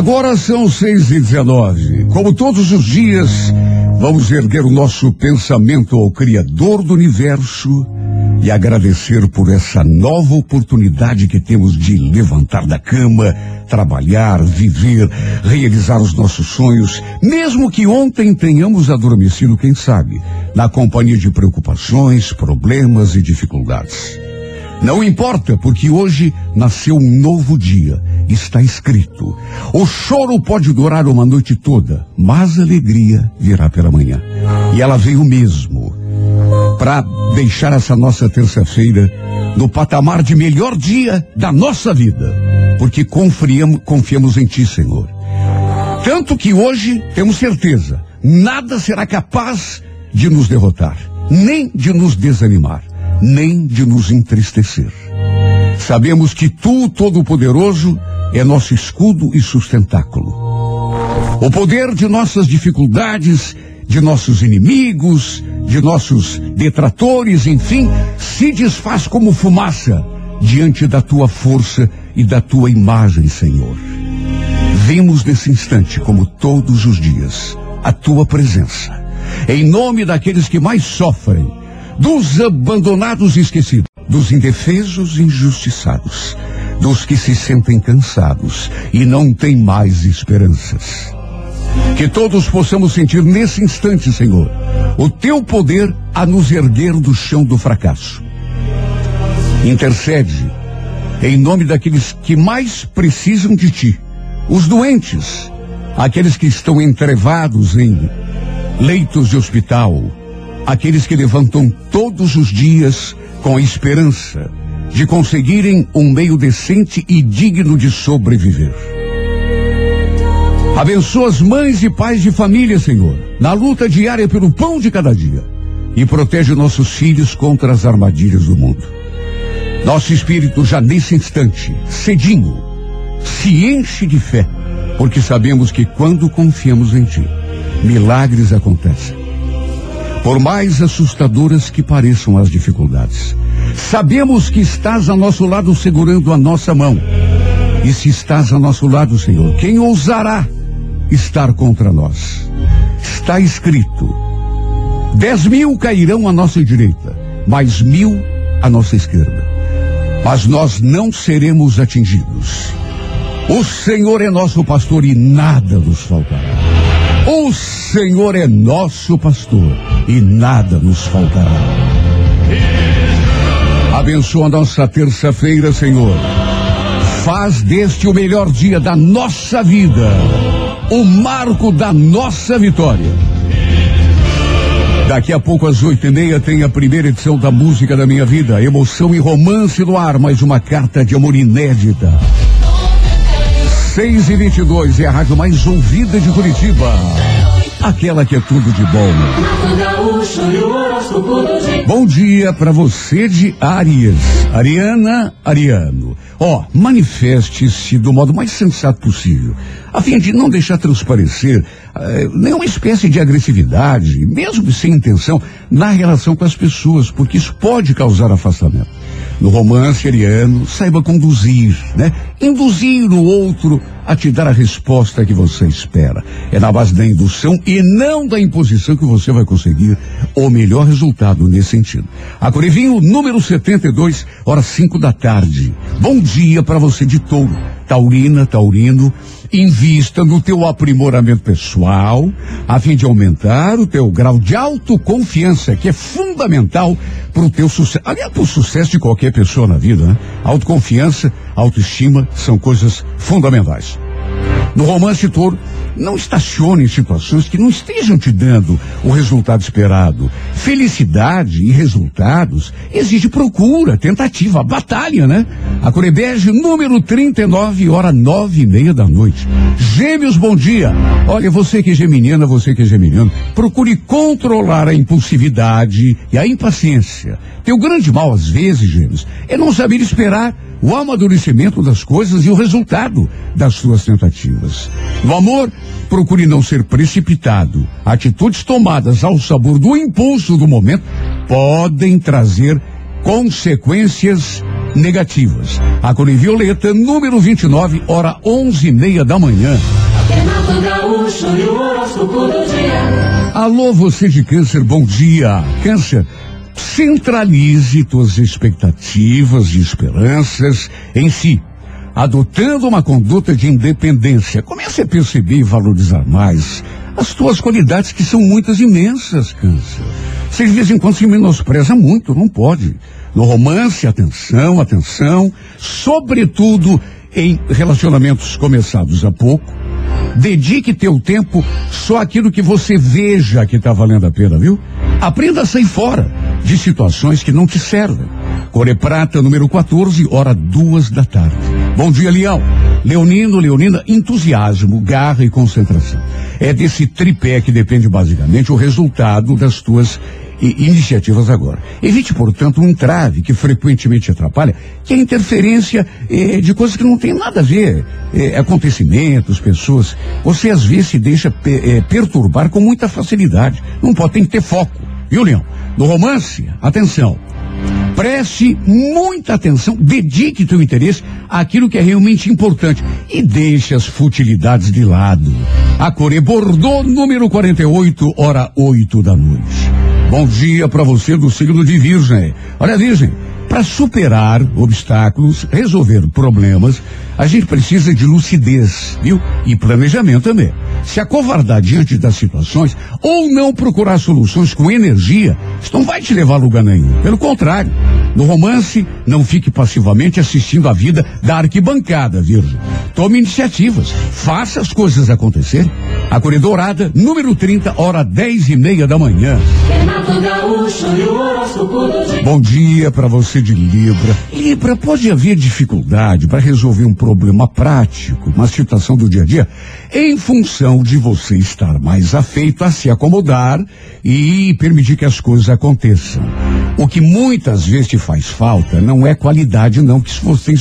Agora são seis e dezenove. Como todos os dias, vamos erguer o nosso pensamento ao Criador do Universo e agradecer por essa nova oportunidade que temos de levantar da cama, trabalhar, viver, realizar os nossos sonhos, mesmo que ontem tenhamos adormecido, quem sabe, na companhia de preocupações, problemas e dificuldades. Não importa, porque hoje nasceu um novo dia. Está escrito. O choro pode durar uma noite toda, mas a alegria virá pela manhã. E ela veio mesmo para deixar essa nossa terça-feira no patamar de melhor dia da nossa vida, porque confiamos, confiamos em Ti, Senhor. Tanto que hoje temos certeza, nada será capaz de nos derrotar, nem de nos desanimar, nem de nos entristecer. Sabemos que Tu, Todo-Poderoso, é nosso escudo e sustentáculo. O poder de nossas dificuldades, de nossos inimigos, de nossos detratores, enfim, se desfaz como fumaça diante da tua força e da tua imagem, Senhor. Vimos nesse instante, como todos os dias, a tua presença. Em nome daqueles que mais sofrem, dos abandonados e esquecidos, dos indefesos e injustiçados, dos que se sentem cansados e não têm mais esperanças. Que todos possamos sentir nesse instante, Senhor, o teu poder a nos erguer do chão do fracasso. Intercede em nome daqueles que mais precisam de ti, os doentes, aqueles que estão entrevados em leitos de hospital, aqueles que levantam todos os dias com a esperança de conseguirem um meio decente e digno de sobreviver. Abençoa as mães e pais de família, Senhor, na luta diária pelo pão de cada dia. E protege nossos filhos contra as armadilhas do mundo. Nosso espírito já nesse instante, cedinho, se enche de fé, porque sabemos que quando confiamos em Ti, milagres acontecem. Por mais assustadoras que pareçam as dificuldades, sabemos que estás a nosso lado segurando a nossa mão. E se estás a nosso lado, Senhor, quem ousará estar contra nós. Está escrito: dez mil cairão à nossa direita, mais mil à nossa esquerda. Mas nós não seremos atingidos. O Senhor é nosso pastor e nada nos faltará. O Senhor é nosso pastor e nada nos faltará. Abençoa nossa terça-feira, Senhor. Faz deste o melhor dia da nossa vida o marco da nossa vitória. Daqui a pouco, às oito e meia, tem a primeira edição da Música da Minha Vida. Emoção e romance no ar, mais uma carta de amor inédita. Seis e vinte e dois é a rádio mais ouvida de Curitiba. Aquela que é tudo de bom. Bom dia para você de Arias. Ariana, Ariano. Ó, oh, manifeste-se do modo mais sensato possível, a fim de não deixar transparecer eh, nenhuma espécie de agressividade, mesmo sem intenção, na relação com as pessoas, porque isso pode causar afastamento. No romance ariano, saiba conduzir, né? Induzir o outro a te dar a resposta que você espera. É na base da indução e não da imposição que você vai conseguir o melhor resultado nesse sentido. A Corevinho, número 72, horas 5 da tarde. Bom dia para você de touro. Taurina, Taurino, invista no teu aprimoramento pessoal, a fim de aumentar o teu grau de autoconfiança, que é fundamental para o teu sucesso. Aliás, para o sucesso de qualquer pessoa na vida, né? Autoconfiança, autoestima são coisas fundamentais. No romance touro, não estacione em situações que não estejam te dando o resultado esperado. Felicidade e resultados exige procura, tentativa, batalha, né? A Corebege, número 39, hora nove e meia da noite. Gêmeos, bom dia. Olha, você que é geminiana, você que é geminiano, procure controlar a impulsividade e a impaciência. Teu grande mal, às vezes, gêmeos, é não saber esperar o amadurecimento das coisas e o resultado das suas tentativas. No amor, procure não ser precipitado. Atitudes tomadas ao sabor do impulso do momento podem trazer consequências negativas. A cor violeta, número 29, hora onze e meia da manhã. Alô, você de câncer, bom dia. Câncer, centralize suas expectativas e esperanças em si adotando uma conduta de independência. Comece a perceber e valorizar mais as tuas qualidades, que são muitas imensas, câncer. Você de vez em quando se menospreza muito, não pode. No romance, atenção, atenção, sobretudo em relacionamentos começados há pouco. Dedique teu tempo só aquilo que você veja que está valendo a pena, viu? Aprenda a sair fora de situações que não te servem. Core Prata, número 14, hora duas da tarde. Bom dia, Leão. Leonino, Leonina, entusiasmo, garra e concentração. É desse tripé que depende basicamente o resultado das tuas iniciativas agora. Evite, portanto, um entrave que frequentemente atrapalha, que é a interferência eh, de coisas que não tem nada a ver. Eh, acontecimentos, pessoas. Você às vezes se deixa eh, perturbar com muita facilidade. Não pode, tem que ter foco. Viu, Leão? No romance, atenção. Preste muita atenção, dedique teu interesse àquilo que é realmente importante e deixe as futilidades de lado. A Core Bordeaux, número 48, hora 8 da noite. Bom dia para você do signo de Virgem. Olha, Virgem, para superar obstáculos, resolver problemas, a gente precisa de lucidez, viu? E planejamento também. Se acovardar diante das situações ou não procurar soluções com energia, isso não vai te levar a lugar nenhum. Pelo contrário, no romance, não fique passivamente assistindo a vida da arquibancada, Virgem. Tome iniciativas, faça as coisas acontecerem. A Corredorada, número 30, hora 10 e meia da manhã. Bom dia para você de Libra. Libra, pode haver dificuldade para resolver um problema prático, uma situação do dia a dia, em função de você estar mais afeito a se acomodar e permitir que as coisas aconteçam. O que muitas vezes te faz falta não é qualidade, não, que você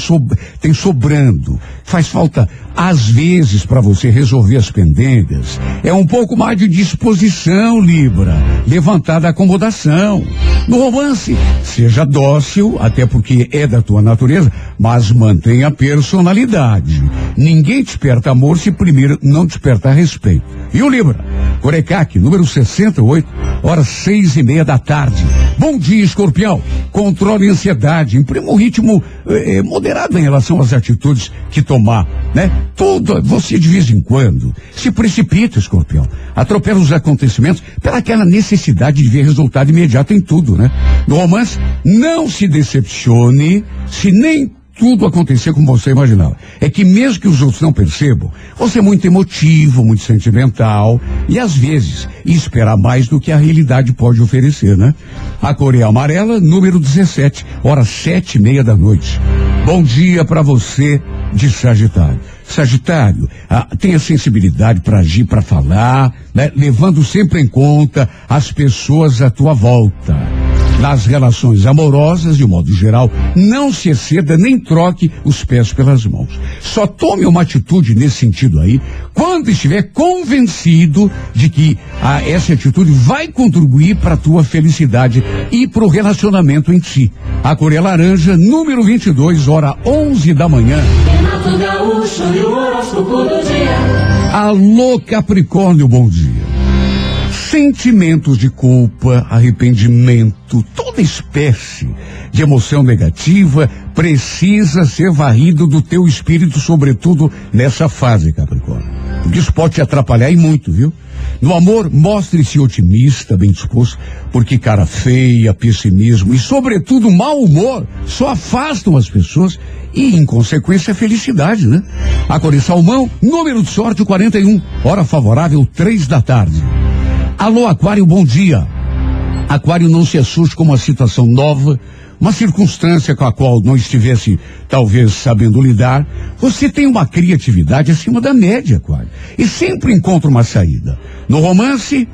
tem sobrando. Faz falta, às vezes, para você resolver as pendengas. É um pouco mais de disposição, Libra. Levantar da acomodação. No romance, seja dócil, até porque é da tua natureza, mas mantenha a personalidade. Ninguém desperta amor se primeiro não despertar respeito. E o Libra? Corecaque, número 68, horas seis e meia da tarde. Bom dia, escorpião. Controle a ansiedade, imprima um ritmo eh, moderado em relação às atitudes que tomar, né? Tudo, você de vez em quando se precipita, escorpião. Atropela os acontecimentos pelaquela necessidade de ver resultado imediato em tudo, né? No romance, não se decepcione se nem tudo acontecer como você imaginava. É que mesmo que os outros não percebam, você é muito emotivo, muito sentimental e às vezes esperar mais do que a realidade pode oferecer, né? A Coreia Amarela, número 17, horas sete e meia da noite. Bom dia para você de Sagitário. Sagitário, ah, tenha sensibilidade para agir, para falar, né? levando sempre em conta as pessoas à tua volta nas relações amorosas, de modo geral, não se exceda nem troque os pés pelas mãos. Só tome uma atitude nesse sentido aí quando estiver convencido de que ah, essa atitude vai contribuir para a tua felicidade e para o relacionamento em si. A Coreia Laranja, número 22, hora 11 da manhã. Alô Capricórnio, bom dia sentimentos de culpa, arrependimento, toda espécie de emoção negativa precisa ser varrido do teu espírito, sobretudo nessa fase, Capricórnio. Porque isso pode te atrapalhar e muito, viu? No amor, mostre-se otimista, bem disposto, porque cara feia, pessimismo e, sobretudo, mau humor só afastam as pessoas e, em consequência, a felicidade, né? A Cor Salmão, número de sorte 41, hora favorável, três da tarde. Alô, Aquário, bom dia. Aquário, não se assuste com uma situação nova, uma circunstância com a qual não estivesse talvez sabendo lidar. Você tem uma criatividade acima da média, Aquário, e sempre encontra uma saída. No romance,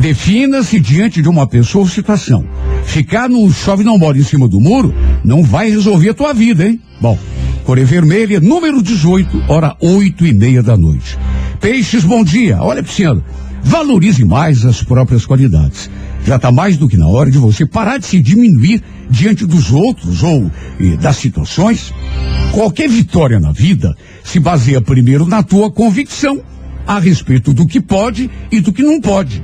defina-se diante de uma pessoa ou situação. Ficar no chove não mora em cima do muro não vai resolver a tua vida, hein? Bom, Coré Vermelha, número 18, hora oito e meia da noite. Peixes, bom dia. Olha, Pisciano, Valorize mais as próprias qualidades. Já está mais do que na hora de você parar de se diminuir diante dos outros ou das situações. Qualquer vitória na vida se baseia primeiro na tua convicção a respeito do que pode e do que não pode.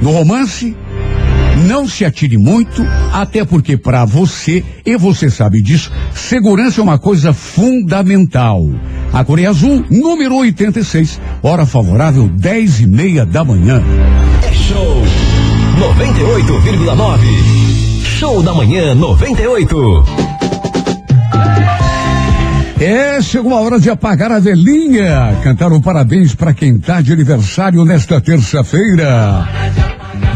No romance, não se atire muito, até porque para você, e você sabe disso, segurança é uma coisa fundamental. A Coreia Azul, número 86, hora favorável, 10 e meia da manhã. É show 98,9. Show da manhã 98. É, chegou a hora de apagar a velhinha. Cantar um parabéns para quem tá de aniversário nesta terça-feira.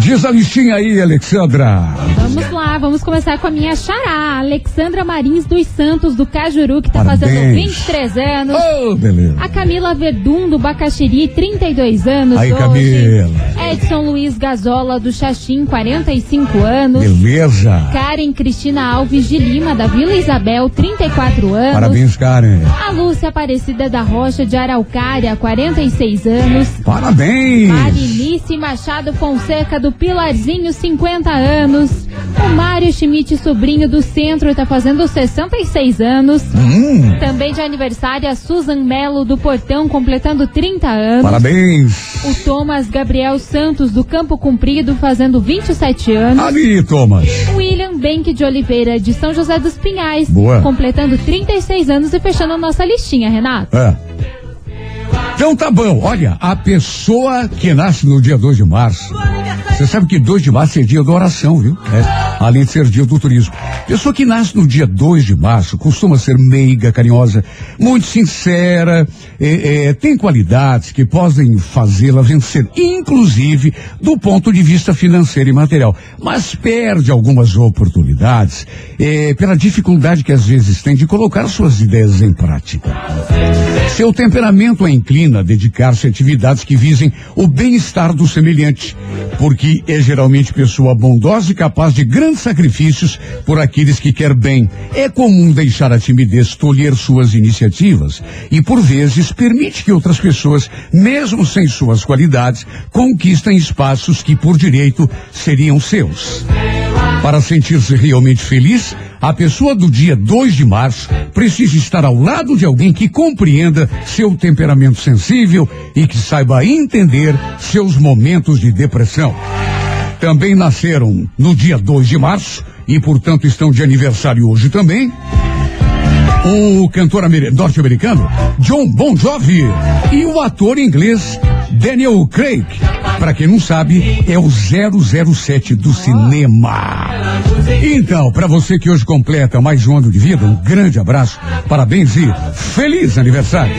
Diz a listinha aí, Alexandra. Vamos lá, vamos começar com a minha xará, Alexandra Marins dos Santos, do Cajuru, que tá Parabéns. fazendo 23 anos. Oh, beleza. A Camila Verdun, do Bacaxiri, 32 anos. Aí, hoje. Camila. Edson Luiz Gazola, do Xaxim, 45 anos. Beleza. Karen Cristina Alves de Lima, da Vila Isabel, 34 anos. Parabéns, Karen. A Lúcia Aparecida da Rocha, de Araucária, 46 anos. Parabéns. Marinice Machado Fonseca, do Pilarzinho, 50 anos. O Mário Schmidt, sobrinho do centro, está fazendo 66 anos. Hum. Também de aniversário a Susan Melo, do Portão, completando 30 anos. Parabéns. O Thomas Gabriel Santos, do Campo Comprido, fazendo 27 anos. Ali, Thomas. William Benck de Oliveira, de São José dos Pinhais. Boa. Completando 36 anos e fechando a nossa listinha, Renato. É. Então tá bom, olha, a pessoa que nasce no dia 2 de março, você sabe que 2 de março é dia da oração, viu? É, além de ser dia do turismo. Pessoa que nasce no dia 2 de março costuma ser meiga, carinhosa, muito sincera, é, é, tem qualidades que podem fazê-la vencer, inclusive do ponto de vista financeiro e material. Mas perde algumas oportunidades é, pela dificuldade que às vezes tem de colocar suas ideias em prática. Seu temperamento é a dedicar-se a atividades que visem o bem-estar do semelhante, porque é geralmente pessoa bondosa e capaz de grandes sacrifícios por aqueles que quer bem. É comum deixar a timidez tolher suas iniciativas e, por vezes, permite que outras pessoas, mesmo sem suas qualidades, conquistem espaços que, por direito, seriam seus. Para sentir-se realmente feliz, a pessoa do dia 2 de março precisa estar ao lado de alguém que compreenda seu temperamento sensível e que saiba entender seus momentos de depressão. Também nasceram no dia 2 de março e, portanto, estão de aniversário hoje também. O cantor norte-americano John Bon Jovi e o ator inglês Daniel Craig. Para quem não sabe, é o 007 do cinema. Então, para você que hoje completa mais um ano de vida, um grande abraço, parabéns e feliz aniversário.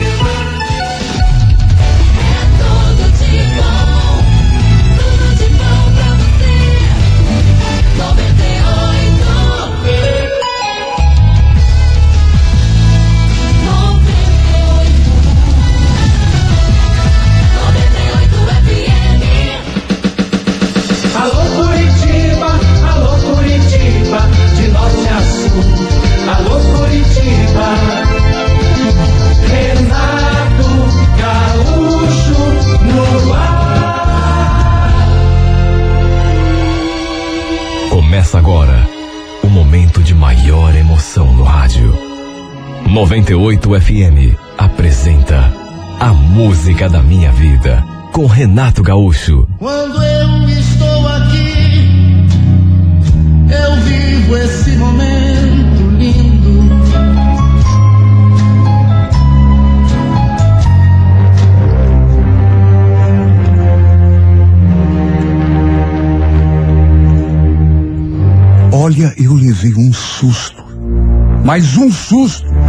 98 FM apresenta A Música da Minha Vida com Renato Gaúcho. Quando eu estou aqui, eu vivo esse momento lindo. Olha, eu levei um susto. Mas um susto.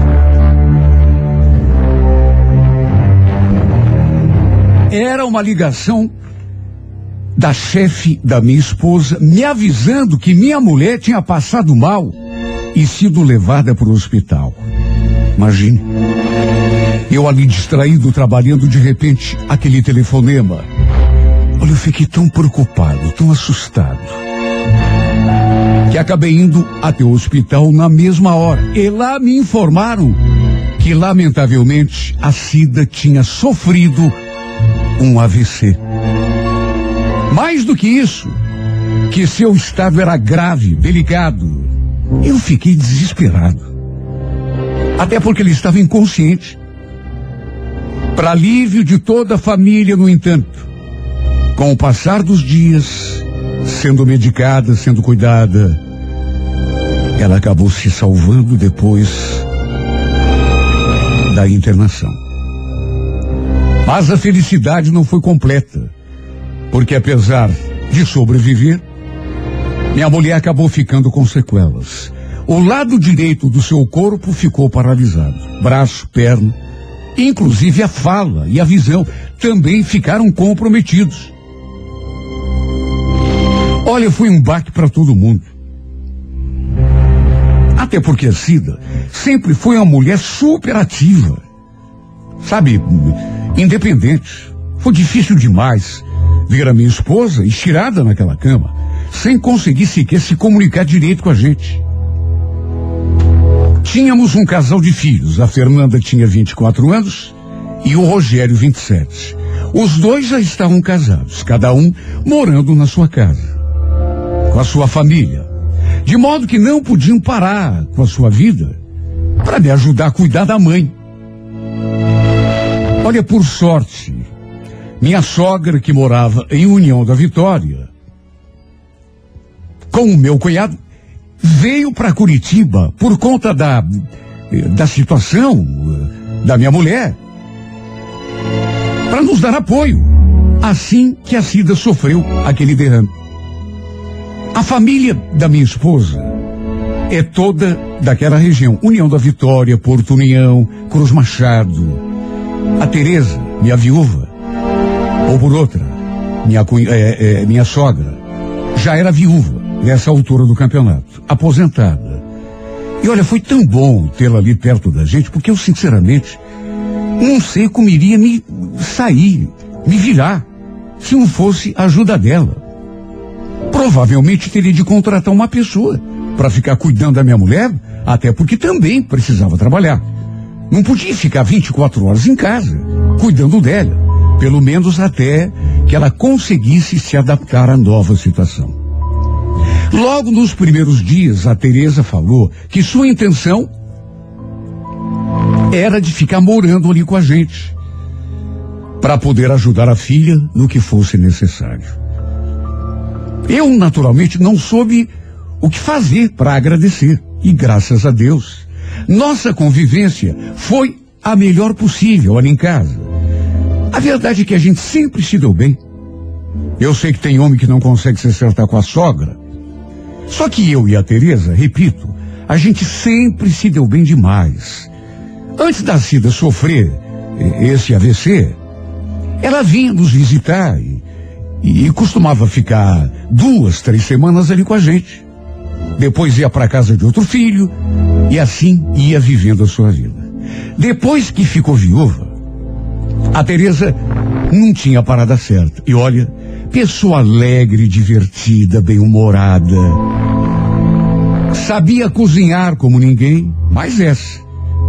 Era uma ligação da chefe da minha esposa me avisando que minha mulher tinha passado mal e sido levada para o hospital. Imagine. Eu ali distraído, trabalhando, de repente, aquele telefonema. Olha, eu fiquei tão preocupado, tão assustado que acabei indo até o hospital na mesma hora. E lá me informaram que, lamentavelmente, a Cida tinha sofrido um AVC. Mais do que isso, que seu estado era grave, delicado. Eu fiquei desesperado. Até porque ele estava inconsciente. Para alívio de toda a família, no entanto, com o passar dos dias, sendo medicada, sendo cuidada, ela acabou se salvando depois da internação. Mas a felicidade não foi completa, porque apesar de sobreviver, minha mulher acabou ficando com sequelas. O lado direito do seu corpo ficou paralisado. Braço, perna, inclusive a fala e a visão também ficaram comprometidos. Olha, foi um baque para todo mundo. Até porque a Cida sempre foi uma mulher super ativa. Sabe, independente. Foi difícil demais ver a minha esposa estirada naquela cama, sem conseguir sequer se comunicar direito com a gente. Tínhamos um casal de filhos. A Fernanda tinha 24 anos e o Rogério 27. Os dois já estavam casados, cada um morando na sua casa, com a sua família. De modo que não podiam parar com a sua vida para me ajudar a cuidar da mãe. Olha, por sorte, minha sogra que morava em União da Vitória, com o meu cunhado, veio para Curitiba por conta da, da situação da minha mulher, para nos dar apoio, assim que a Cida sofreu aquele derrame. A família da minha esposa é toda daquela região. União da Vitória, Porto União, Cruz Machado. A Tereza, minha viúva, ou por outra, minha, é, é, minha sogra, já era viúva nessa altura do campeonato, aposentada. E olha, foi tão bom tê-la ali perto da gente, porque eu sinceramente não sei como iria me sair, me virar, se não fosse a ajuda dela. Provavelmente teria de contratar uma pessoa para ficar cuidando da minha mulher, até porque também precisava trabalhar. Não podia ficar 24 horas em casa, cuidando dela, pelo menos até que ela conseguisse se adaptar à nova situação. Logo nos primeiros dias, a Teresa falou que sua intenção era de ficar morando ali com a gente, para poder ajudar a filha no que fosse necessário. Eu, naturalmente, não soube o que fazer para agradecer. E graças a Deus, nossa convivência foi a melhor possível ali em casa. A verdade é que a gente sempre se deu bem. Eu sei que tem homem que não consegue se acertar com a sogra. Só que eu e a Teresa, repito, a gente sempre se deu bem demais. Antes da Cida sofrer esse AVC, ela vinha nos visitar e, e costumava ficar duas, três semanas ali com a gente. Depois ia para casa de outro filho e assim ia vivendo a sua vida. Depois que ficou viúva, a Teresa não tinha parada certa. E olha, pessoa alegre, divertida, bem-humorada. Sabia cozinhar como ninguém, mas essa,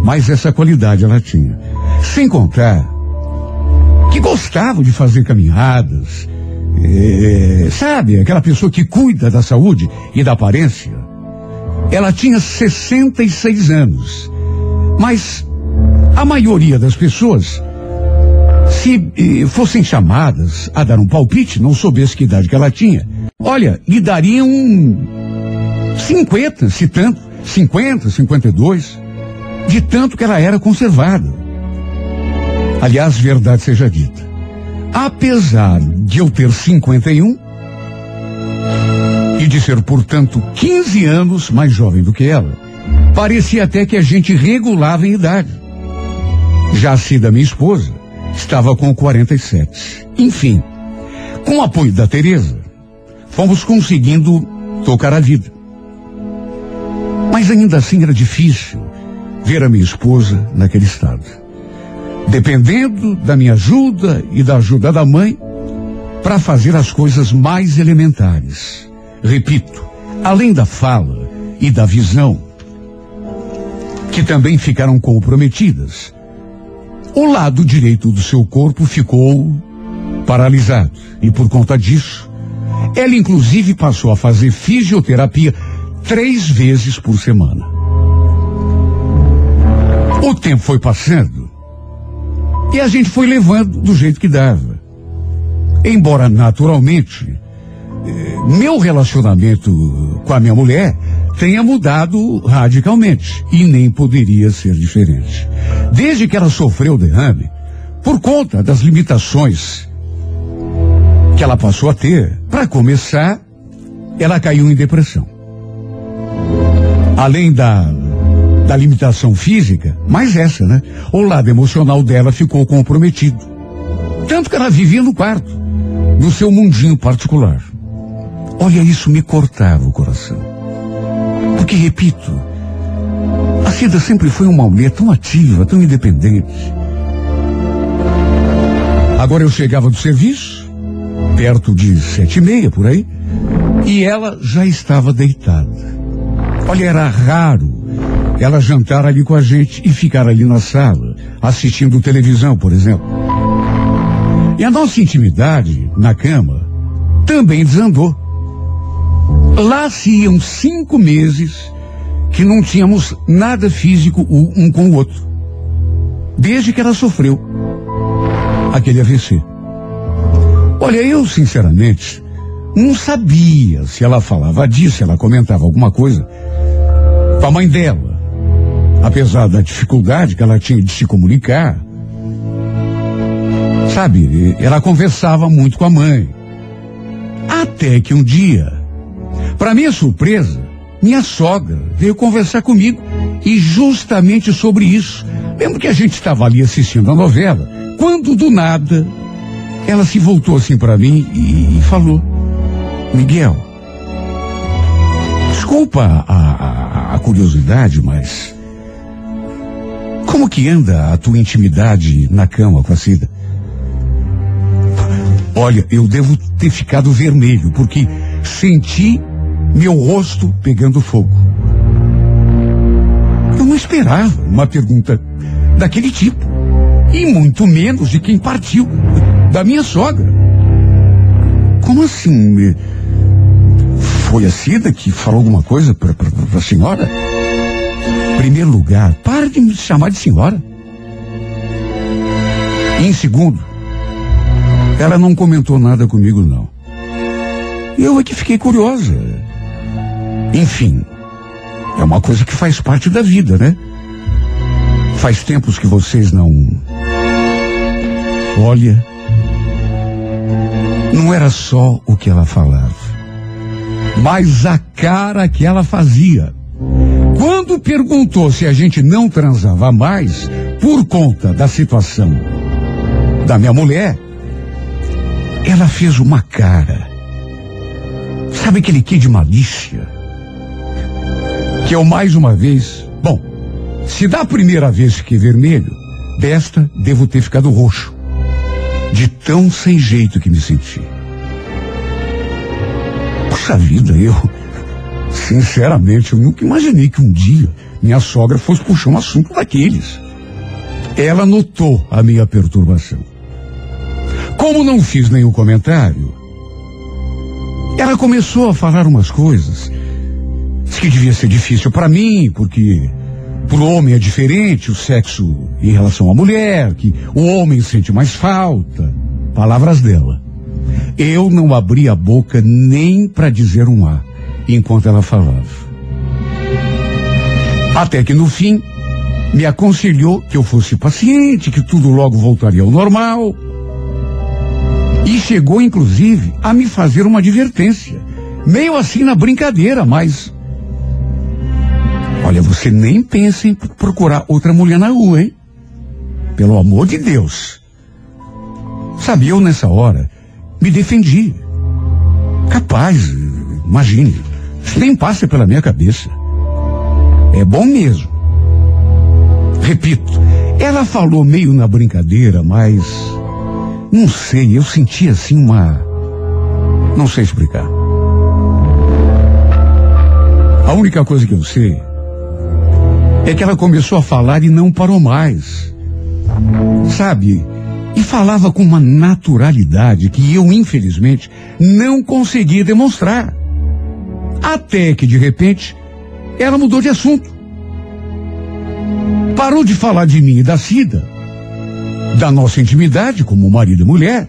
mas essa qualidade ela tinha. Sem contar que gostava de fazer caminhadas, é, sabe, aquela pessoa que cuida da saúde e da aparência. Ela tinha 66 anos, mas a maioria das pessoas, se eh, fossem chamadas a dar um palpite, não soubesse que idade que ela tinha, olha, lhe dariam 50, se tanto, 50, 52, de tanto que ela era conservada. Aliás, verdade seja dita. Apesar de eu ter 51 e de ser, portanto, 15 anos mais jovem do que ela, parecia até que a gente regulava em idade. Já a Cida, minha esposa, estava com 47. Enfim, com o apoio da Teresa, fomos conseguindo tocar a vida. Mas ainda assim era difícil ver a minha esposa naquele estado dependendo da minha ajuda e da ajuda da mãe, para fazer as coisas mais elementares. Repito, além da fala e da visão, que também ficaram comprometidas, o lado direito do seu corpo ficou paralisado. E por conta disso, Ela, inclusive, passou a fazer fisioterapia três vezes por semana. O tempo foi passando e a gente foi levando do jeito que dava. Embora, naturalmente, eh, meu relacionamento com a minha mulher tenha mudado radicalmente e nem poderia ser diferente. Desde que ela sofreu o derrame, por conta das limitações que ela passou a ter, para começar, ela caiu em depressão. Além da, da limitação física, mais essa, né? O lado emocional dela ficou comprometido. Tanto que ela vivia no quarto, no seu mundinho particular. Olha, isso me cortava o coração. Porque, repito, a Cida sempre foi uma mulher tão ativa, tão independente. Agora eu chegava do serviço, perto de sete e meia, por aí, e ela já estava deitada. Olha, era raro ela jantar ali com a gente e ficar ali na sala, assistindo televisão, por exemplo. E a nossa intimidade na cama também desandou. Lá se iam cinco meses que não tínhamos nada físico um com o outro. Desde que ela sofreu aquele AVC. Olha, eu sinceramente não sabia se ela falava disso, se ela comentava alguma coisa com a mãe dela. Apesar da dificuldade que ela tinha de se comunicar. Sabe, ela conversava muito com a mãe. Até que um dia para minha surpresa, minha sogra veio conversar comigo e justamente sobre isso. Lembro que a gente estava ali assistindo a novela, quando do nada ela se voltou assim para mim e, e, falou: Miguel, desculpa a, a, a curiosidade, mas como que anda a tua intimidade na cama com a Cida? Olha, eu devo ter ficado vermelho, porque senti meu rosto pegando fogo. Eu não esperava uma pergunta daquele tipo. E muito menos de quem partiu, da minha sogra. Como assim? Foi a Cida que falou alguma coisa para a senhora? Primeiro lugar, pare de me chamar de senhora. E em segundo, ela não comentou nada comigo, não. Eu é que fiquei curiosa. Enfim, é uma coisa que faz parte da vida, né? Faz tempos que vocês não. Olha, não era só o que ela falava, mas a cara que ela fazia. Quando perguntou se a gente não transava mais por conta da situação da minha mulher, ela fez uma cara. Sabe aquele que de malícia? que eu mais uma vez. Bom, se da primeira vez fiquei vermelho, desta devo ter ficado roxo. De tão sem jeito que me senti. Puxa vida, eu. Sinceramente, eu nunca imaginei que um dia minha sogra fosse puxar um assunto daqueles. Ela notou a minha perturbação. Como não fiz nenhum comentário, ela começou a falar umas coisas que devia ser difícil para mim, porque para o homem é diferente o sexo em relação à mulher, que o homem sente mais falta. Palavras dela. Eu não abri a boca nem para dizer um A, enquanto ela falava. Até que no fim, me aconselhou que eu fosse paciente, que tudo logo voltaria ao normal. E chegou, inclusive, a me fazer uma advertência. Meio assim na brincadeira, mas Olha, você nem pensa em procurar outra mulher na rua, hein? Pelo amor de Deus. Sabe, eu nessa hora me defendi. Capaz, imagine, nem passa pela minha cabeça. É bom mesmo. Repito, ela falou meio na brincadeira, mas não sei, eu senti assim uma. Não sei explicar. A única coisa que eu sei é que ela começou a falar e não parou mais. Sabe, E falava com uma naturalidade que eu, infelizmente, não conseguia demonstrar. Até que, de repente, ela mudou de assunto. Parou de falar de mim e da Cida, da nossa intimidade como marido e mulher,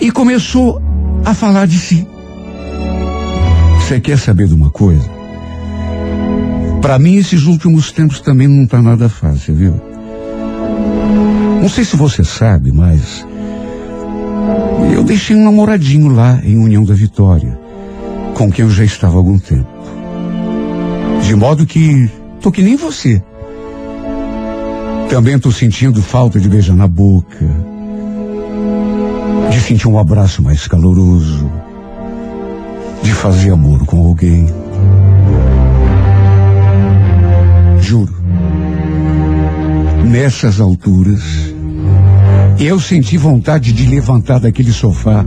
e começou a falar de si. Você quer saber de uma coisa? Para mim, esses últimos tempos também não tá nada fácil, viu? Não sei se você sabe, mas eu deixei um namoradinho lá em União da Vitória, com quem eu já estava há algum tempo. De modo que tô que nem você. Também tô sentindo falta de beijar na boca, de sentir um abraço mais caloroso, de fazer amor com alguém. Juro. Nessas alturas, eu senti vontade de levantar daquele sofá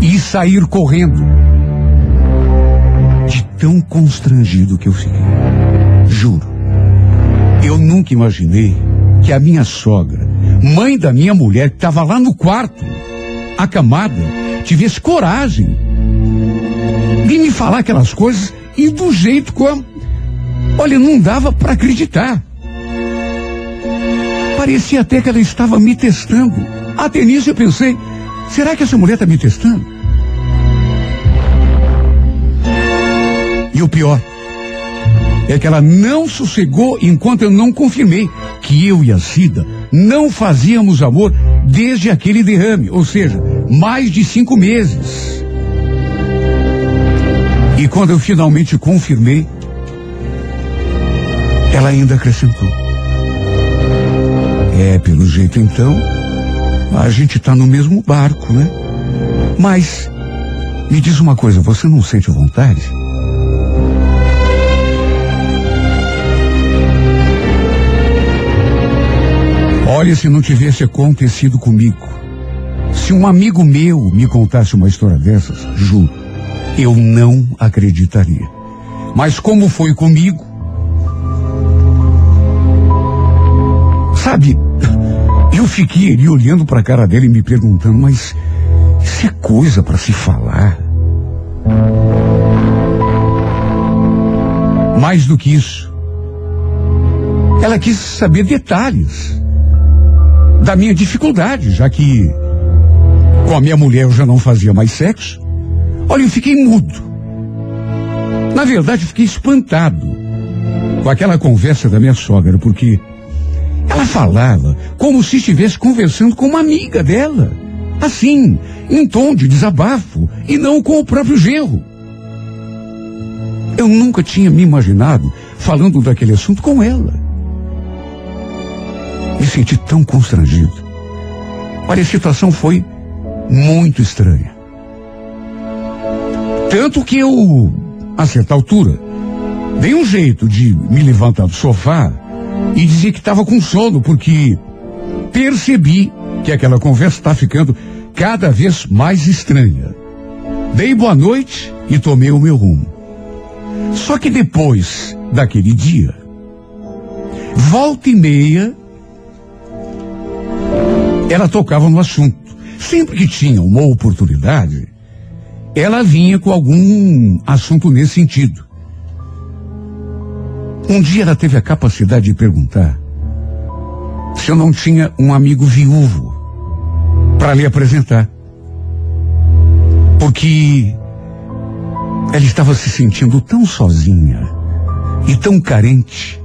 e sair correndo. Tão constrangido que eu fiquei. Juro. Eu nunca imaginei que a minha sogra, mãe da minha mulher, que estava lá no quarto, acamada, tivesse coragem de me falar aquelas coisas e do jeito como. Olha, não dava para acreditar. Parecia até que ela estava me testando. Até nisso eu pensei, será que essa mulher está me testando? E o pior é que ela não sossegou enquanto eu não confirmei que eu e a Cida não fazíamos amor desde aquele derrame, ou seja, mais de cinco meses. E quando eu finalmente confirmei, ela ainda acrescentou. É, pelo jeito então, a gente tá no mesmo barco, né? Mas, me diz uma coisa, você não sente vontade? Olha, se não tivesse acontecido comigo, se um amigo meu me contasse uma história dessas, juro, eu não acreditaria. Mas como foi comigo, sabe, eu fiquei ali olhando para a cara dele e me perguntando, mas isso é coisa para se falar? Mais do que isso, ela quis saber detalhes da minha dificuldade, já que com a minha mulher eu já não fazia mais sexo. Olha, eu fiquei mudo. Na verdade, fiquei espantado com aquela conversa da minha sogra, porque ela falava como se estivesse conversando com uma amiga dela. Assim, em tom de desabafo, e não com o próprio genro. Eu nunca tinha me imaginado falando daquele assunto com ela. Me senti tão constrangido. Olha, a situação foi muito estranha. Tanto que eu, a certa altura, dei um jeito de me levantar do sofá e dizer que estava com sono, porque percebi que aquela conversa está ficando cada vez mais estranha. Dei boa noite e tomei o meu rumo. Só que depois daquele dia, volta e meia, ela tocava no assunto. Sempre que tinha uma oportunidade, ela vinha com algum assunto nesse sentido. Um dia ela teve a capacidade de perguntar se eu não tinha um amigo viúvo para lhe apresentar. Porque ela estava se sentindo tão sozinha e tão carente.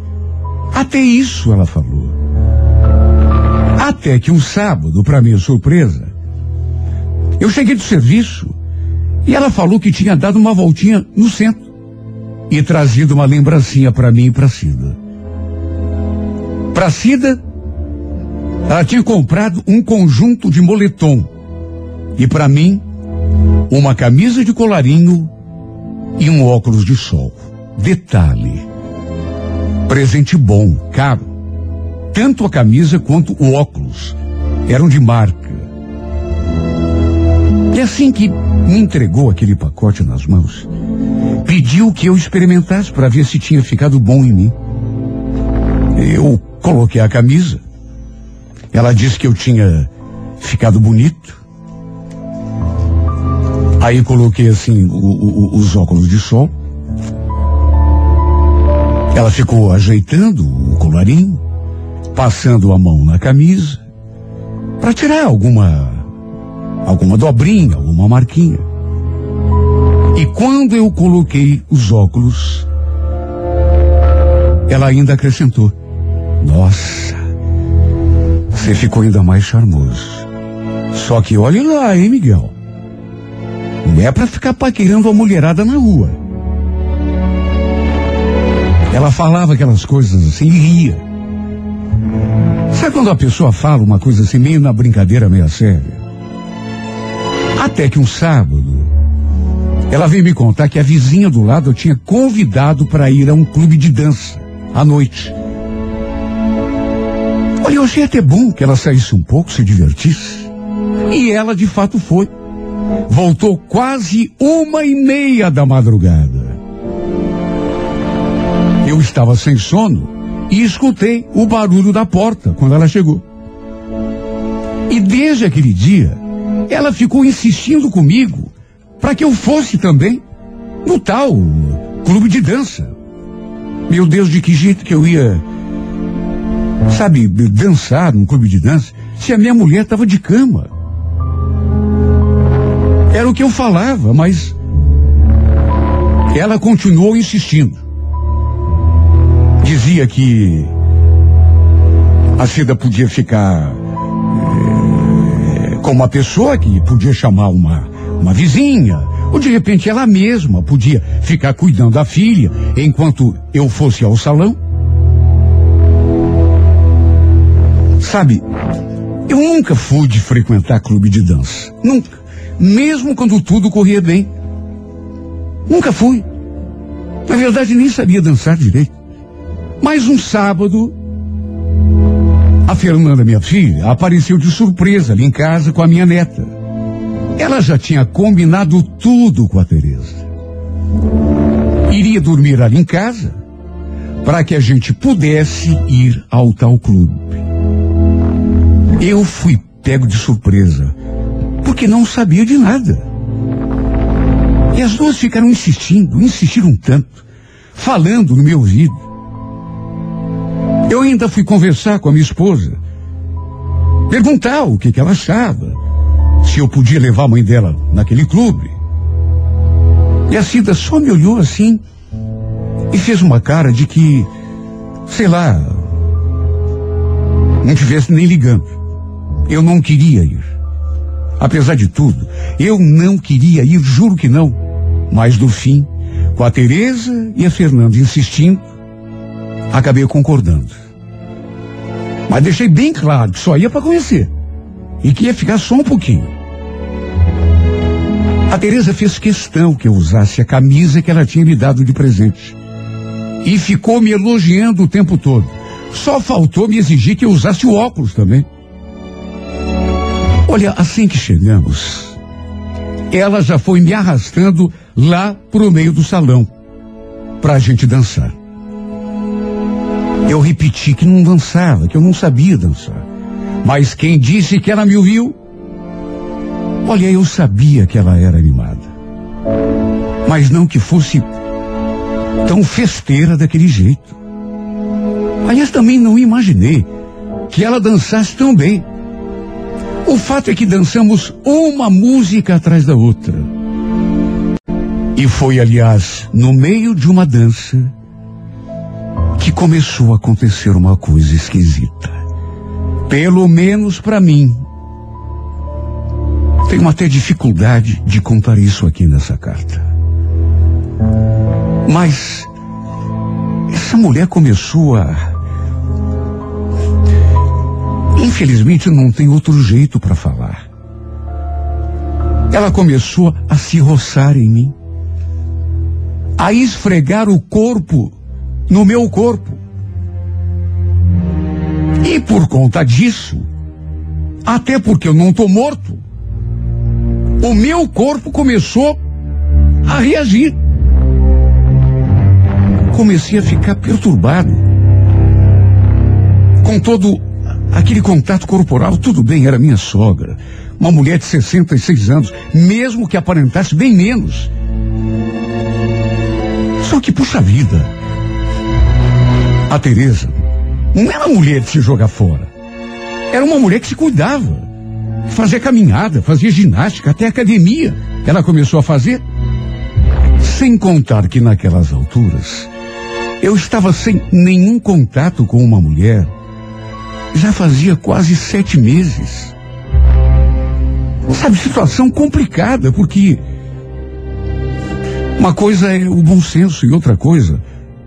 Até isso ela falou. Até que um sábado, para minha surpresa, eu cheguei do serviço e ela falou que tinha dado uma voltinha no centro e trazido uma lembrancinha para mim e para Cida. Para Cida, ela tinha comprado um conjunto de moletom e para mim uma camisa de colarinho e um óculos de sol. Detalhe: presente bom, caro. Tanto a camisa quanto o óculos eram de marca. E assim que me entregou aquele pacote nas mãos, pediu que eu experimentasse para ver se tinha ficado bom em mim. Eu coloquei a camisa Ela disse que eu tinha ficado bonito. Aí coloquei assim o, o, os óculos de sol. Ela ficou ajeitando o colarinho, passando a mão na camisa, para tirar alguma alguma dobrinha, alguma marquinha. E quando eu coloquei os óculos, ela ainda acrescentou: Nossa, você ficou ainda mais charmoso. Só que olhe lá, hein, Miguel? Não é para ficar paquerando a mulherada na rua. Ela falava aquelas coisas assim e ria. Sabe quando a pessoa fala uma coisa assim, meio na brincadeira, meio séria? Até que um sábado, ela veio me contar que a vizinha do lado eu tinha convidado para ir a um clube de dança à noite. Olha, eu achei até bom que ela saísse um pouco, se divertisse. E ela de fato foi. Voltou quase uma e meia da madrugada. Eu estava sem sono e escutei o barulho da porta quando ela chegou. E desde aquele dia, ela ficou insistindo comigo para que eu fosse também no tal clube de dança. Meu Deus, de que jeito que eu ia, sabe, dançar num clube de dança se a minha mulher estava de cama? Era o que eu falava, mas ela continuou insistindo. Dizia que a Cida podia ficar é, com uma pessoa que podia chamar uma, uma vizinha, ou de repente ela mesma podia ficar cuidando da filha enquanto eu fosse ao salão. Sabe, eu nunca fui de frequentar clube de dança. Nunca mesmo quando tudo corria bem. Nunca fui. Na verdade, nem sabia dançar direito. Mas um sábado, a Fernanda, minha filha, apareceu de surpresa ali em casa com a minha neta. Ela já tinha combinado tudo com a Teresa. Iria dormir ali em casa para que a gente pudesse ir ao tal clube. Eu fui pego de surpresa porque não sabia de nada. E as duas ficaram insistindo, insistiram tanto, falando no meu ouvido. Eu ainda fui conversar com a minha esposa, perguntar o que, que ela achava, se eu podia levar a mãe dela naquele clube. E a Cida só me olhou assim e fez uma cara de que, sei lá, não tivesse nem ligando. Eu não queria ir. Apesar de tudo, eu não queria ir, juro que não. Mas no fim, com a Teresa e a Fernanda insistindo, acabei concordando. Mas deixei bem claro que só ia para conhecer. E que ia ficar só um pouquinho. A Teresa fez questão que eu usasse a camisa que ela tinha me dado de presente. E ficou me elogiando o tempo todo. Só faltou me exigir que eu usasse o óculos também. Olha, assim que chegamos, ela já foi me arrastando lá pro meio do salão pra gente dançar. Eu repeti que não dançava, que eu não sabia dançar. Mas quem disse que ela me ouviu? Olha, eu sabia que ela era animada. Mas não que fosse tão festeira daquele jeito. Aliás, também não imaginei que ela dançasse tão bem. O fato é que dançamos uma música atrás da outra. E foi, aliás, no meio de uma dança que começou a acontecer uma coisa esquisita. Pelo menos para mim. Tenho até dificuldade de contar isso aqui nessa carta. Mas essa mulher começou a Infelizmente não tem outro jeito para falar. Ela começou a se roçar em mim, a esfregar o corpo no meu corpo. E por conta disso, até porque eu não estou morto, o meu corpo começou a reagir. Comecei a ficar perturbado com todo aquele contato corporal, tudo bem, era minha sogra. Uma mulher de 66 anos, mesmo que aparentasse bem menos. Só que, puxa vida, a Tereza não era uma mulher de se jogar fora. Era uma mulher que se cuidava. Fazia caminhada, fazia ginástica, até academia. Ela começou a fazer. Sem contar que naquelas alturas, eu estava sem nenhum contato com uma mulher. Já fazia quase sete meses. Sabe, situação complicada, porque uma coisa é o bom senso e outra coisa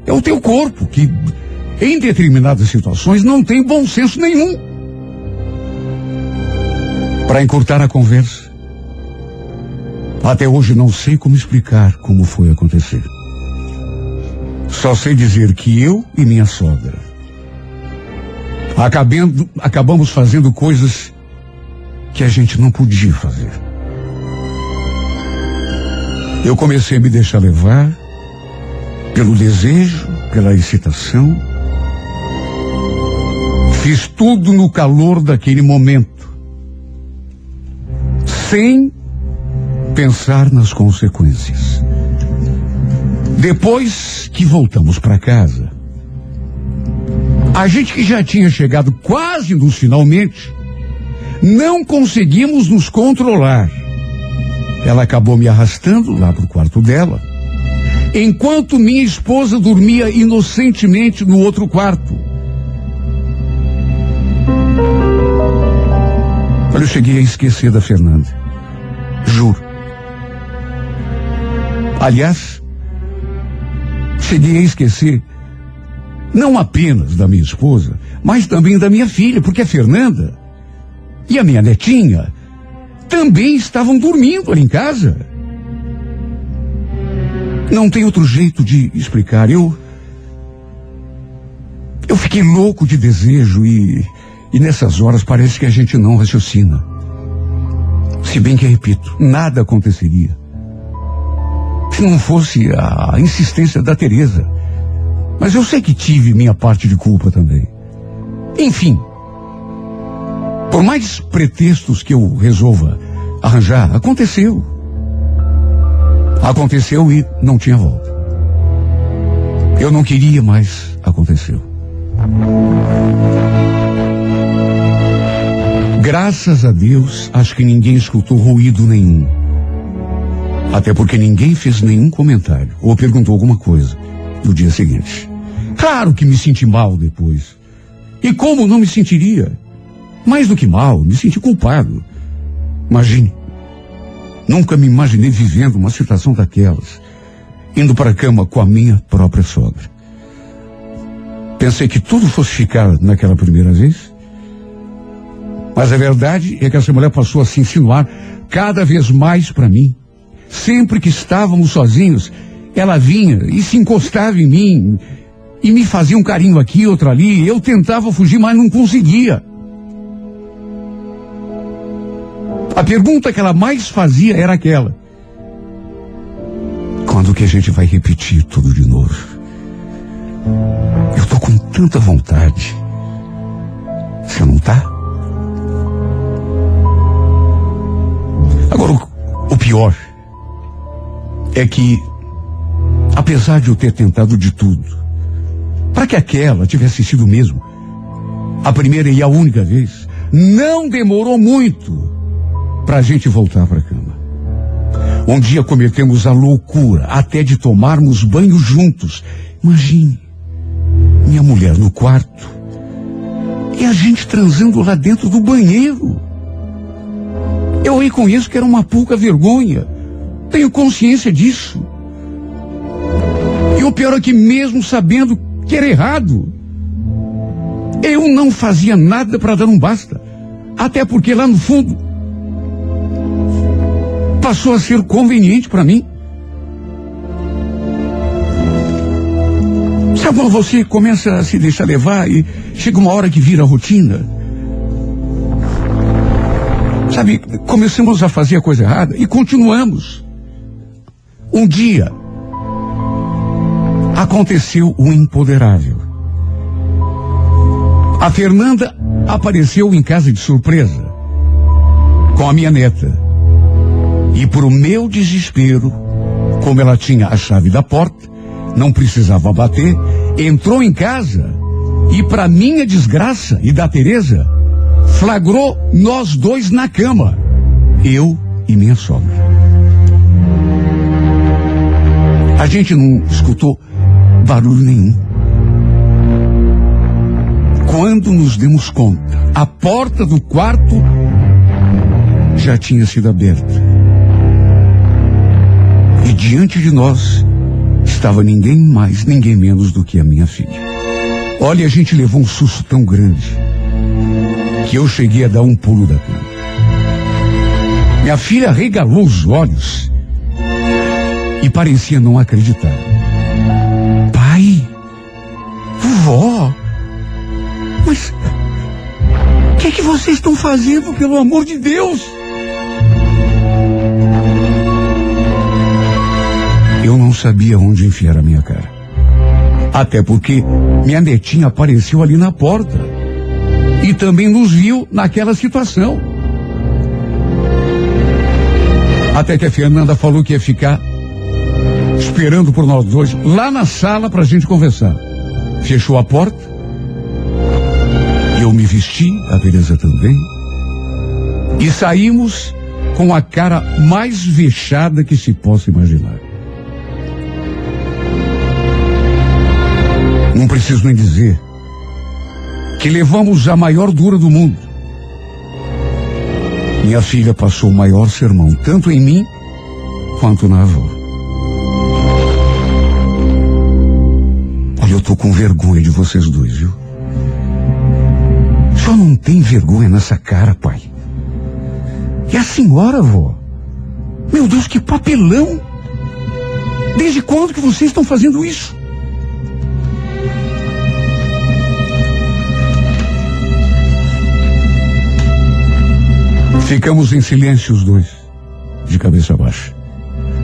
é o teu corpo, que em determinadas situações não tem bom senso nenhum. Para encurtar a conversa, até hoje não sei como explicar como foi acontecer. Só sei dizer que eu e minha sogra acabando, acabamos fazendo coisas que a gente não podia fazer. Eu comecei a me deixar levar pelo desejo, pela excitação. Fiz tudo no calor daquele momento, sem pensar nas consequências. Depois que voltamos para casa, a gente que já tinha chegado quase nos finalmente, não conseguimos nos controlar. Ela acabou me arrastando lá para o quarto dela, enquanto minha esposa dormia inocentemente no outro quarto. Cheguei a esquecer da Fernanda. Juro. Aliás, cheguei a esquecer não apenas da minha esposa, mas também da minha filha, porque a Fernanda e a minha netinha também estavam dormindo ali em casa. Não tem outro jeito de explicar. Eu. Eu fiquei louco de desejo e. E nessas horas parece que a gente não raciocina. Se bem que, repito, nada aconteceria. Se não fosse a insistência da Teresa. Mas eu sei que tive minha parte de culpa também. Enfim, por mais pretextos que eu resolva arranjar, aconteceu. Aconteceu e não tinha volta. Eu não queria, mas aconteceu. Graças a Deus, acho que ninguém escutou ruído nenhum. Até porque ninguém fez nenhum comentário ou perguntou alguma coisa no dia seguinte. Claro que me senti mal depois. E como não me sentiria? Mais do que mal, me senti culpado. Imagine. Nunca me imaginei vivendo uma situação daquelas. Indo para a cama com a minha própria sogra. Pensei que tudo fosse ficar naquela primeira vez. Mas a verdade é que essa mulher passou a se insinuar cada vez mais para mim. Sempre que estávamos sozinhos, ela vinha e se encostava em mim e me fazia um carinho aqui, outro ali. Eu tentava fugir, mas não conseguia. A pergunta que ela mais fazia era aquela: quando que a gente vai repetir tudo de novo? Eu tô com tanta vontade. Você não tá? Agora, o, o pior é que, apesar de eu ter tentado de tudo, para que aquela tivesse sido mesmo a primeira e a única vez, não demorou muito para a gente voltar para a cama. Um dia cometemos a loucura até de tomarmos banho juntos. Imagine, minha mulher no quarto e a gente transando lá dentro do banheiro. Eu reconheço que era uma pouca vergonha. Tenho consciência disso. E o pior é que mesmo sabendo que era errado, eu não fazia nada para dar um basta. Até porque lá no fundo passou a ser conveniente para mim. Sabe quando você começa a se deixar levar e chega uma hora que vira rotina? Sabe, começamos a fazer a coisa errada e continuamos. Um dia aconteceu o impoderável. A Fernanda apareceu em casa de surpresa com a minha neta. E por meu desespero, como ela tinha a chave da porta, não precisava bater, entrou em casa e para minha desgraça e da Teresa, flagrou nós dois na cama, eu e minha sogra. A gente não escutou barulho nenhum. Quando nos demos conta, a porta do quarto já tinha sido aberta. E diante de nós estava ninguém mais, ninguém menos do que a minha filha. Olha, a gente levou um susto tão grande que eu cheguei a dar um pulo da cama. Minha filha regalou os olhos e parecia não acreditar. Pai, vó, mas o que é que vocês estão fazendo, pelo amor de Deus? Eu não sabia onde enfiar a minha cara. Até porque minha netinha apareceu ali na porta. E também nos viu naquela situação. Até que a Fernanda falou que ia ficar esperando por nós dois lá na sala para a gente conversar. Fechou a porta. Eu me vesti, a Teresa também. E saímos com a cara mais vexada que se possa imaginar. Não preciso nem dizer que levamos a maior dura do mundo. Minha filha passou o maior sermão, tanto em mim quanto na avó. Olha, eu tô com vergonha de vocês dois, viu? Só não tem vergonha nessa cara, pai. E a senhora, avó? Meu Deus, que papelão! Desde quando que vocês estão fazendo isso? Ficamos em silêncio os dois, de cabeça baixa.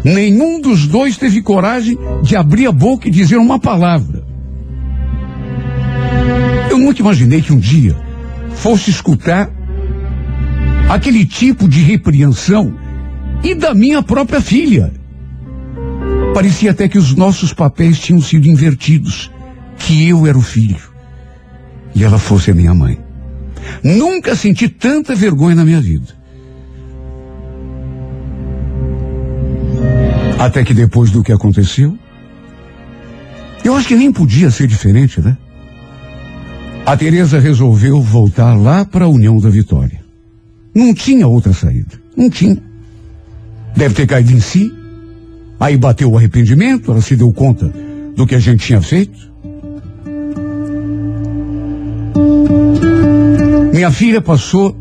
Nenhum dos dois teve coragem de abrir a boca e dizer uma palavra. Eu nunca imaginei que um dia fosse escutar aquele tipo de repreensão e da minha própria filha. Parecia até que os nossos papéis tinham sido invertidos, que eu era o filho e ela fosse a minha mãe. Nunca senti tanta vergonha na minha vida. Até que depois do que aconteceu, eu acho que nem podia ser diferente, né? A Teresa resolveu voltar lá para a União da Vitória. Não tinha outra saída. Não tinha. Deve ter caído em si. Aí bateu o arrependimento, ela se deu conta do que a gente tinha feito. Minha filha passou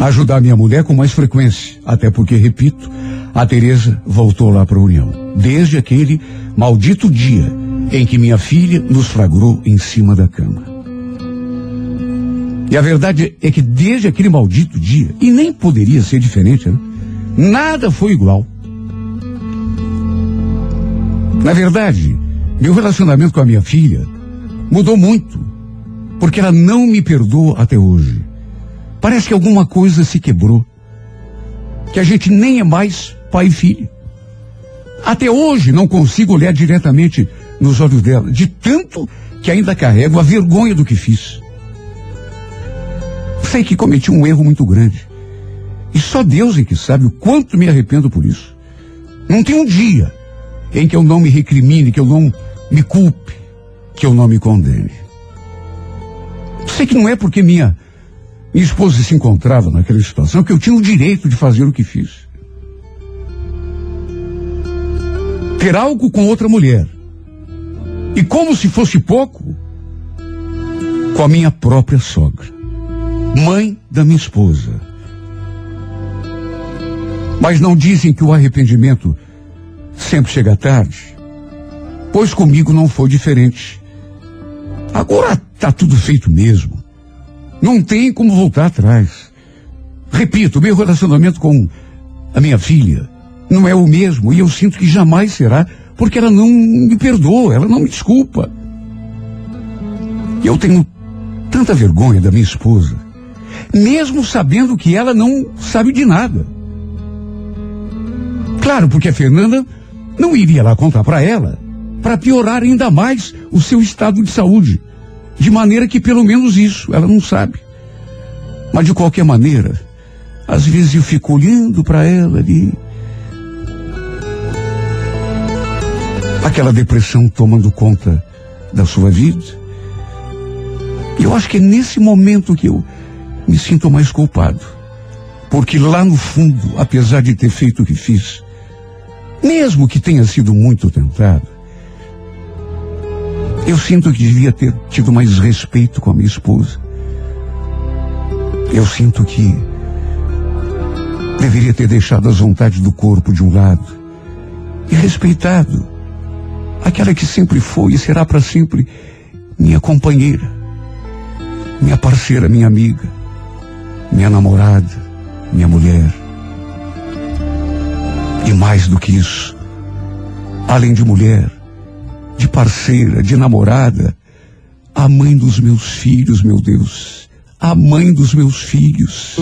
a ajudar minha mulher com mais frequência, até porque, repito, a Teresa voltou lá para a União. Desde aquele maldito dia em que minha filha nos flagrou em cima da cama. E a verdade é que desde aquele maldito dia, e nem poderia ser diferente, né? Nada foi igual. Na verdade, meu relacionamento com a minha filha mudou muito, porque ela não me perdoa até hoje. Parece que alguma coisa se quebrou. Que a gente nem é mais pai e filho. Até hoje não consigo olhar diretamente nos olhos dela, de tanto que ainda carrego a vergonha do que fiz. Sei que cometi um erro muito grande. E só Deus é que sabe o quanto me arrependo por isso. Não tem um dia em que eu não me recrimine, que eu não me culpe, que eu não me condene. Sei que não é porque minha, minha esposa se encontrava naquela situação que eu tinha o direito de fazer o que fiz. Ter algo com outra mulher. E como se fosse pouco, com a minha própria sogra, mãe da minha esposa. Mas não dizem que o arrependimento sempre chega tarde, pois comigo não foi diferente. Agora está tudo feito mesmo. Não tem como voltar atrás. Repito, meu relacionamento com a minha filha não é o mesmo e eu sinto que jamais será, porque ela não me perdoa, ela não me desculpa. Eu tenho tanta vergonha da minha esposa, mesmo sabendo que ela não sabe de nada. Claro, porque a Fernanda não iria lá contar para ela, para piorar ainda mais o seu estado de saúde, de maneira que pelo menos isso ela não sabe. Mas de qualquer maneira, às vezes eu fico olhando para ela ali, aquela depressão tomando conta da sua vida. E eu acho que é nesse momento que eu me sinto mais culpado. Porque lá no fundo, apesar de ter feito o que fiz, mesmo que tenha sido muito tentado, eu sinto que devia ter tido mais respeito com a minha esposa. Eu sinto que deveria ter deixado as vontades do corpo de um lado e respeitado aquela que sempre foi e será para sempre minha companheira, minha parceira, minha amiga, minha namorada, minha mulher. E mais do que isso, além de mulher, de parceira, de namorada, a mãe dos meus filhos, meu Deus, a mãe dos meus filhos.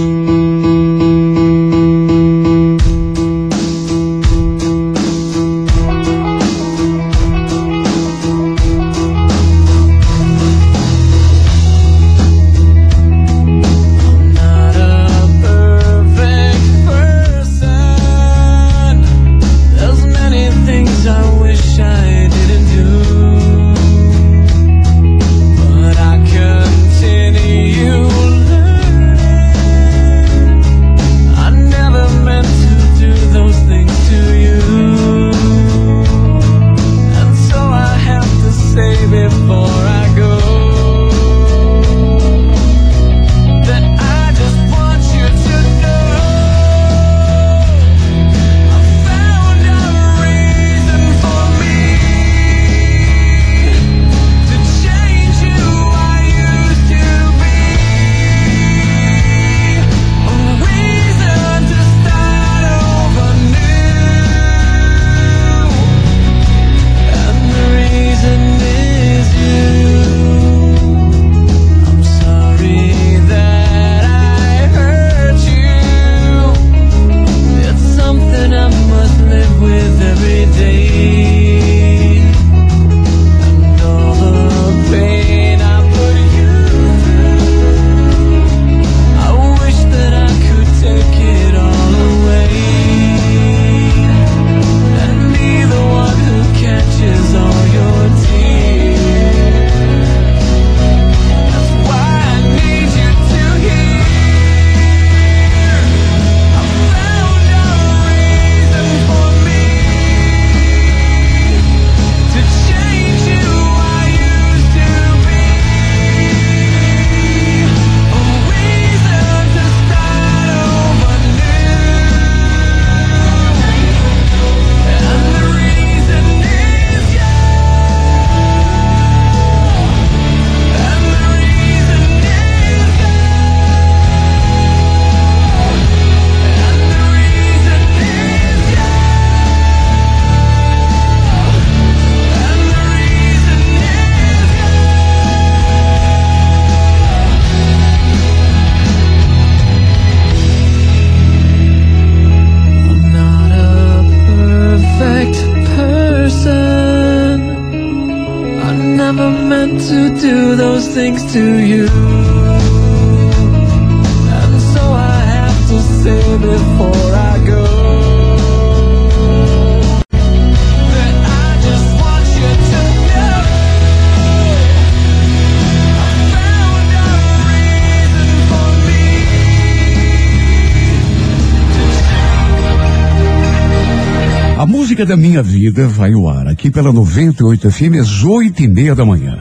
Vida vai ao ar aqui pela 98 FM às oito e meia da manhã.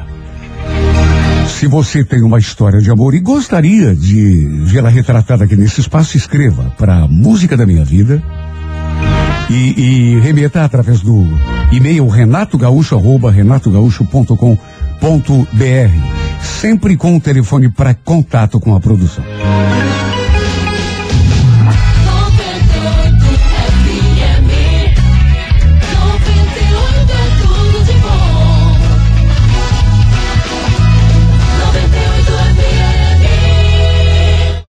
Se você tem uma história de amor e gostaria de vê-la retratada aqui nesse espaço, escreva para Música da Minha Vida e, e remeta através do e-mail renatogaúcho.com.br, sempre com o telefone para contato com a produção.